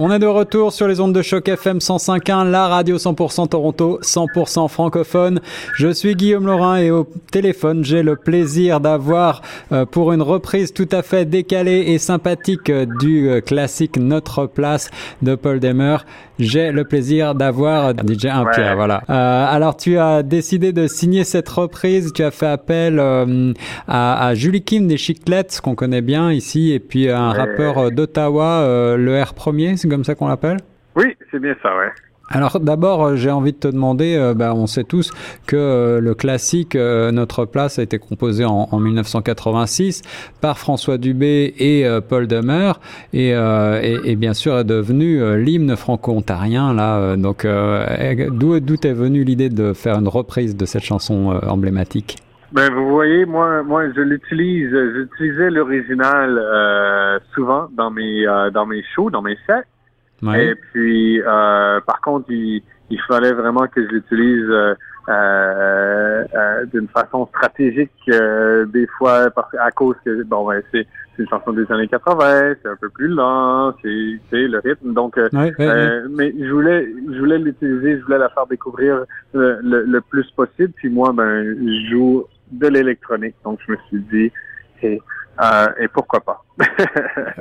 On est de retour sur les ondes de choc FM 105.1, la radio 100% Toronto, 100% francophone. Je suis Guillaume Laurin et au téléphone, j'ai le plaisir d'avoir euh, pour une reprise tout à fait décalée et sympathique euh, du euh, classique Notre Place de Paul Demer. J'ai le plaisir d'avoir DJ Impierre, voilà. alors tu as décidé de signer cette reprise, tu as fait appel à, Julie Kim des Chiclettes, qu'on connaît bien ici, et puis un rappeur d'Ottawa, le R premier, comme ça qu'on l'appelle Oui, c'est bien ça, ouais. Alors d'abord, euh, j'ai envie de te demander, euh, bah, on sait tous que euh, le classique Notre Place a été composé en, 1986 par François Dubé et Paul Demer et, et, bien sûr est devenu l'hymne franco-ontarien là. donc d'où d'où est venue l'idée de faire une reprise de cette chanson emblématique? Ben vous voyez, moi, moi, je l'utilise, j'utilisais l'original souvent dans mes dans mes shows, dans mes sets. Et puis, euh, par contre, il, il, fallait vraiment que je l'utilise euh, euh, euh d'une façon stratégique, euh, des fois parce, à cause que bon, ben, c'est une chanson des années 80, c'est un peu plus lent, c'est le rythme. Donc, mais je voulais, je voulais l'utiliser, je voulais la faire découvrir le, le, plus possible. Puis moi, ben, je joue de l'électronique, donc je me suis dit, euh, et pourquoi pas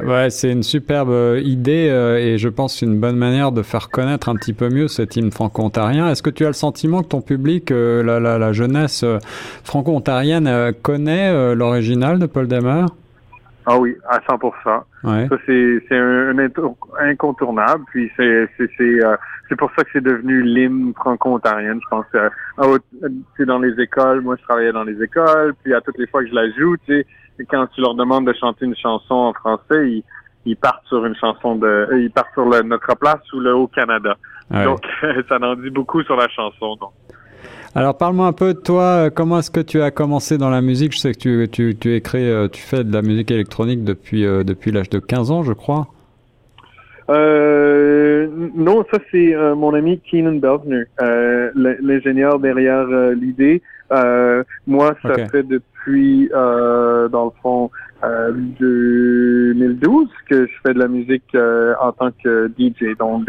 Ouais, c'est une superbe euh, idée euh, et je pense une bonne manière de faire connaître un petit peu mieux cet hymne franco-ontarien. Est-ce que tu as le sentiment que ton public, la, la, la, jeunesse franco-ontarienne, connaît l'original de Paul Demer ah oui, à 100 ouais. Ça, c'est, un, incontournable. Puis c'est, c'est pour ça que c'est devenu l'hymne franco-ontarienne. Je pense que dans les écoles, moi je travaillais dans les écoles, puis à toutes les fois que je la joue, tu sais, quand tu leur demandes de chanter une chanson en français, ils, ils partent sur une chanson de, euh, ils partent sur le, notre place ou le Haut-Canada. Donc, ça en dit beaucoup sur la chanson. Donc. Alors, parle-moi un peu de toi. Comment est-ce que tu as commencé dans la musique? Je sais que tu, tu, tu écris, euh, tu fais de la musique électronique depuis, euh, depuis l'âge de 15 ans, je crois. Euh, non, ça c'est mon ami Keenan Beltner, l'ingénieur derrière l'idée. Moi, ça fait depuis depuis, euh, dans le fond, euh, 2012 que je fais de la musique euh, en tant que DJ, donc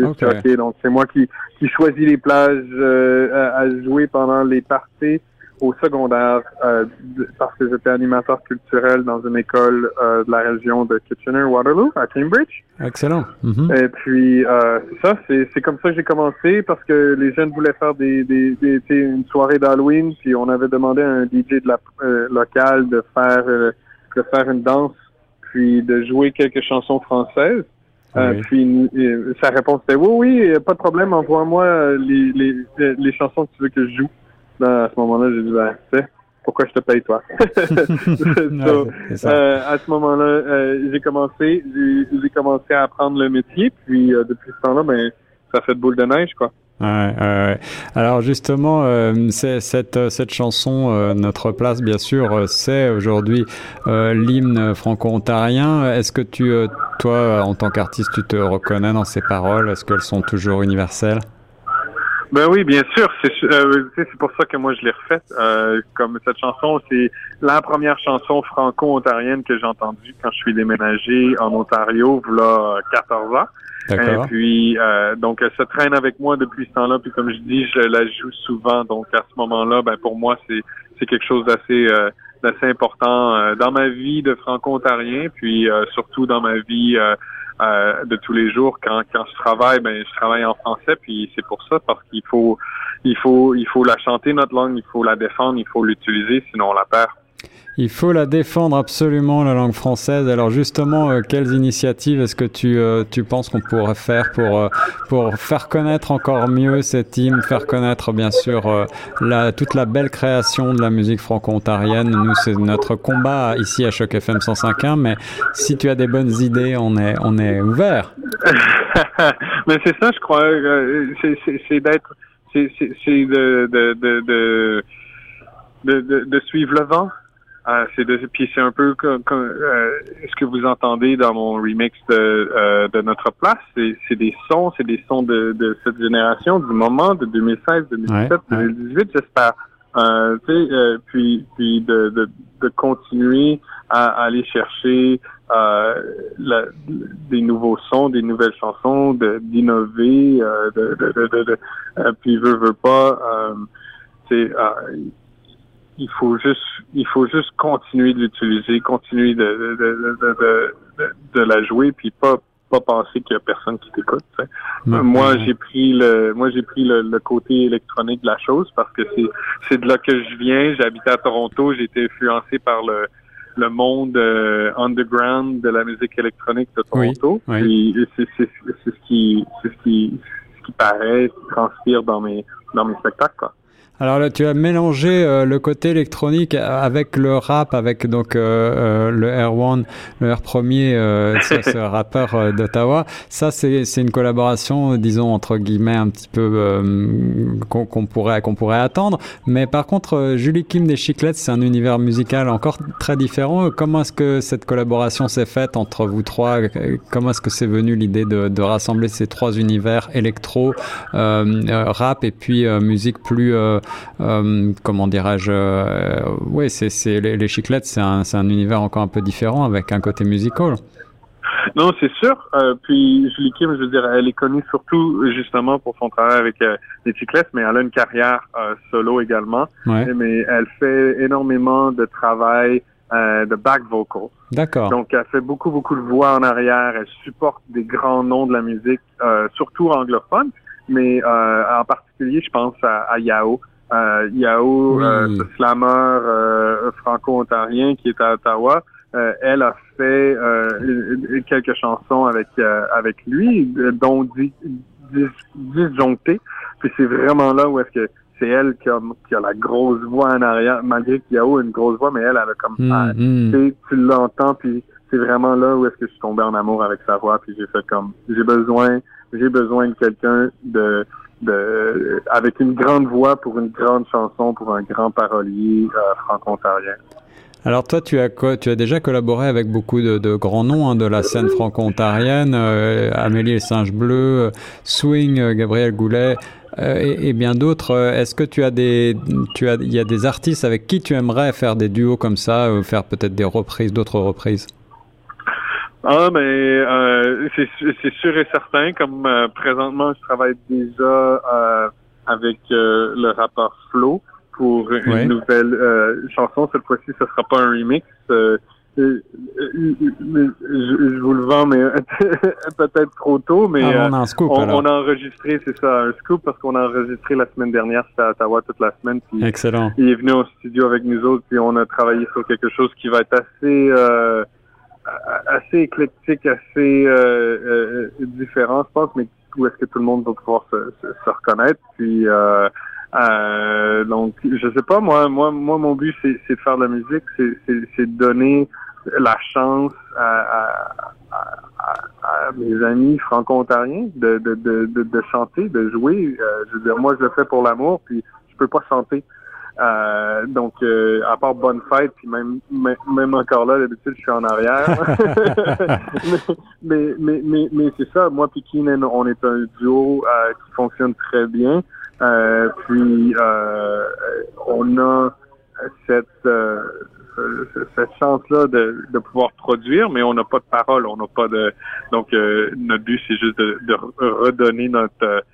Donc c'est moi qui, qui choisis les plages euh, à jouer pendant les parties au secondaire euh, parce que j'étais animateur culturel dans une école euh, de la région de Kitchener-Waterloo à Cambridge. Excellent. Mm-hmm. Et puis euh, ça, c'est comme ça que j'ai commencé parce que les jeunes voulaient faire des, des, des une soirée d'Halloween, puis on avait demandé à un DJ de la local de faire de faire une danse, puis de jouer quelques chansons françaises. puis sa réponse était oui, oui, pas de problème, envoie-moi les, les, les chansons que tu veux que je joue à ce moment-là, j'ai dit, ben, tu sais, pourquoi je te paye toi? euh, à ce moment-là, euh, j'ai commencé, j'ai commencé à apprendre le métier, puis euh, depuis ce temps-là, ben, ça fait de boule de neige, quoi. Ouais, ouais, Alors justement, euh, cette, cette chanson, Notre place, bien sûr, c'est aujourd'hui l'hymne franco-ontarien. Est-ce que tu, toi, en tant qu'artiste, tu te reconnais dans ces paroles? Est-ce qu'elles sont toujours universelles? Ben oui, bien sûr. C'est euh, c'est pour ça que moi je l'ai refaite. Euh, comme cette chanson, c'est la première chanson franco-ontarienne que j'ai entendue quand je suis déménagé en Ontario, voilà 14 ans. Et puis euh, donc elle se traîne avec moi depuis ce temps-là. Puis comme je dis, je la joue souvent. Donc à ce moment-là, ben pour moi c'est c'est quelque chose d'assez euh, d'assez important euh, dans ma vie de franco-ontarien, puis surtout dans ma vie euh, de tous les jours. Quand, quand je travaille, ben je travaille en français, puis c'est pour ça parce qu'il faut il faut il faut la chanter notre langue, il faut la défendre, il faut l'utiliser, sinon on la perd. Il faut la défendre absolument, la langue française. Alors justement, euh, quelles initiatives est-ce que tu, euh, tu penses qu'on pourrait faire pour, euh, pour faire connaître encore mieux cette hymne, faire connaître bien sûr la, toute la belle création de la musique franco-ontarienne? Nous, c'est notre combat ici à Choc FM 105.1, mais si tu as des bonnes idées, on est, on est ouvert. mais c'est ça, je crois. c'est d'être... C'est de de, de, de, de, de suivre le vent ah, c'est de, puis c'est un peu comme, euh, ce que vous entendez dans mon remix de, euh, de notre place? C'est, des sons, c'est des sons de, de cette génération, du moment de 2016, 2017, 2018, j'espère. Euh, tu sais, euh, puis puis de, de, de continuer à, aller chercher euh, la, des nouveaux sons, des nouvelles chansons, d'innover, euh, de, de, de, de, euh, puis veut veut pas, euh, sais, il faut juste il faut juste continuer de l'utiliser, continuer de de, de, de, de, la jouer, puis pas pas penser qu'il y a personne qui t'écoute. Moi, j'ai pris le moi j'ai pris le, côté électronique de la chose parce que c'est c'est de là que je viens. J'habitais à Toronto, j'ai été influencé par le le monde euh, underground de la musique électronique de Toronto. Oui, c'est c'est ce qui c'est ce qui ce qui paraît, transpire dans mes dans mes spectacles. Quoi. Alors là, tu as mélangé euh, le côté électronique avec le rap, avec donc euh, euh le R1, le R premier, euh, ce, rappeur d'Ottawa. Ça, c'est une collaboration, disons entre guillemets, un petit peu qu'on pourrait qu'on pourrait attendre. Mais par contre, Julie Kim des Chiclettes, c'est un univers musical encore très différent. Comment est-ce que cette collaboration s'est faite entre vous trois? Comment est-ce que c'est venu l'idée de, de, rassembler ces trois univers électro, rap et puis musique plus euh, comment dirais-je euh, Oui, c'est les, les, chiclettes, c'est un, un univers encore un peu différent avec un côté musical. Non, c'est sûr. Euh, puis Julie Kim, je veux dire, elle est connue surtout justement pour son travail avec euh, les chiclettes, mais elle a une carrière euh, solo également. Mais elle fait énormément de travail euh, de back vocal. D'accord. Donc elle fait beaucoup beaucoup de voix en arrière. Elle supporte des grands noms de la musique, surtout anglophone, mais en particulier, je pense à, à Yao. Euh, Yao, euh, ce slammer euh, franco-ontarien qui est à Ottawa, euh, elle a fait euh, quelques chansons avec avec lui, dont disjoncté. Puis c'est vraiment là où est-ce que c'est elle qui a, qui a la grosse voix en arrière, malgré qu'Yao a une grosse voix, mais elle, elle a comme mm, tu l'entends, puis c'est vraiment là où est-ce que je suis tombé en amour avec sa voix, puis j'ai fait comme j'ai besoin, j'ai besoin de quelqu'un de avec une grande voix pour une grande chanson, pour un grand parolier euh, franco-ontarien. Alors toi, tu as, tu as déjà collaboré avec beaucoup de, grands noms hein, de la scène franco-ontarienne, euh, Amélie et Singe Bleu, euh, Swing, euh, Gabriel Goulet et, et, bien d'autres. Est-ce que tu as des, tu as, y a des artistes avec qui tu aimerais faire des duos comme ça, faire peut-être des reprises, d'autres reprises? Ah, mais euh, c'est sûr et certain. Comme euh, présentement, je travaille déjà euh, avec euh, le rappeur Flo pour une nouvelle chanson. Cette fois-ci, ce sera pas un remix. Je, je, vous le vends, mais peut-être trop tôt. Mais ah, on, a un scoop, on, on, a enregistré, c'est ça, un scoop parce qu'on a enregistré la semaine dernière. C'était à Ottawa toute la semaine. Puis Excellent. Il est venu au studio avec nous autres, puis on a travaillé sur quelque chose qui va être assez assez éclectique, assez euh, euh, différent, je pense, mais où est-ce que tout le monde va pouvoir se, se, reconnaître? Puis euh, euh, donc, je sais pas, moi, moi, moi, mon but, c'est, de faire de la musique, c'est, de donner la chance à, à, mes amis franco-ontariens de, de, de, de, chanter, de jouer. Euh, je veux dire, moi, je le fais pour l'amour, puis je peux pas chanter. Euh, donc, euh, à part bonne fête, puis même, même encore là, d'habitude, je suis en arrière. mais, mais, mais, mais, c'est ça. Moi puis Keenan, on est un duo euh, qui fonctionne très bien. puis, on a cette cette chance-là de, de pouvoir produire, mais on n'a pas de parole, on n'a pas de. Donc, notre but, c'est juste de, de redonner notre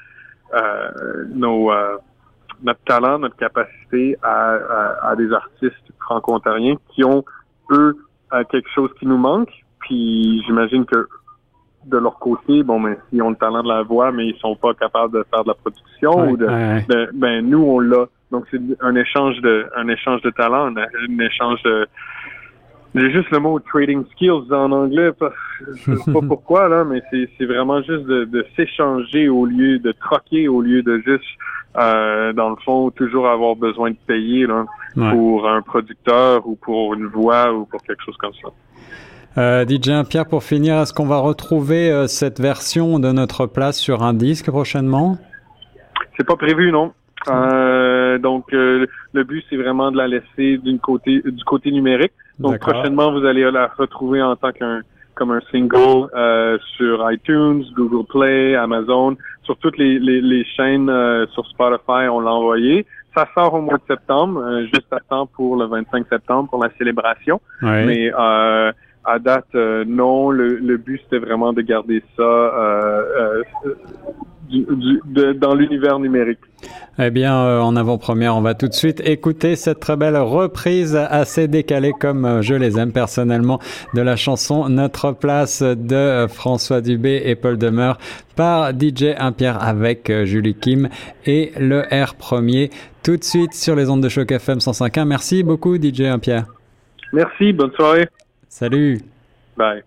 nos notre talent, notre capacité à, à, des artistes franco-ontariens qui ont, eux, quelque chose qui nous manque. Puis j'imagine que de leur côté, bon, ben, ils ont le talent de la voix, mais ils sont pas capables de faire de la production ou de, ben, nous, on l'a. Donc, c'est un échange de, un échange de talent, un, échange de, j'ai juste le mot trading skills en anglais. Je sais pas pourquoi, là, mais c'est vraiment juste de, de s'échanger au lieu de troquer, au lieu de juste euh, dans le fond, toujours avoir besoin de payer là, pour un producteur ou pour une voix ou pour quelque chose comme ça. Euh, DJ Pierre, pour finir, est-ce qu'on va retrouver euh, cette version de notre place sur un disque prochainement? C'est pas prévu, non. Euh, donc, euh, le but, c'est vraiment de la laisser d'une côté, du côté numérique. Donc, prochainement, vous allez la retrouver en tant qu'un comme un single euh, sur iTunes, Google Play, Amazon, sur toutes les, les, les chaînes euh, sur Spotify, on l'a envoyé. ça sort au mois de septembre, juste à temps pour le 25 septembre pour la célébration. Mais à date, non. Le, le but c'était vraiment de garder ça dans l'univers numérique. Eh bien, euh, en avant-première, on va tout de suite écouter cette très belle reprise assez décalée comme euh, je les aime personnellement de la chanson Notre place de euh, François Dubé et Paul Demeure par DJ Impierre avec Julie Kim et le R premier tout de suite sur les ondes de choc FM 105.1. Merci beaucoup DJ Impierre. Merci, bonne soirée. Salut. Bye.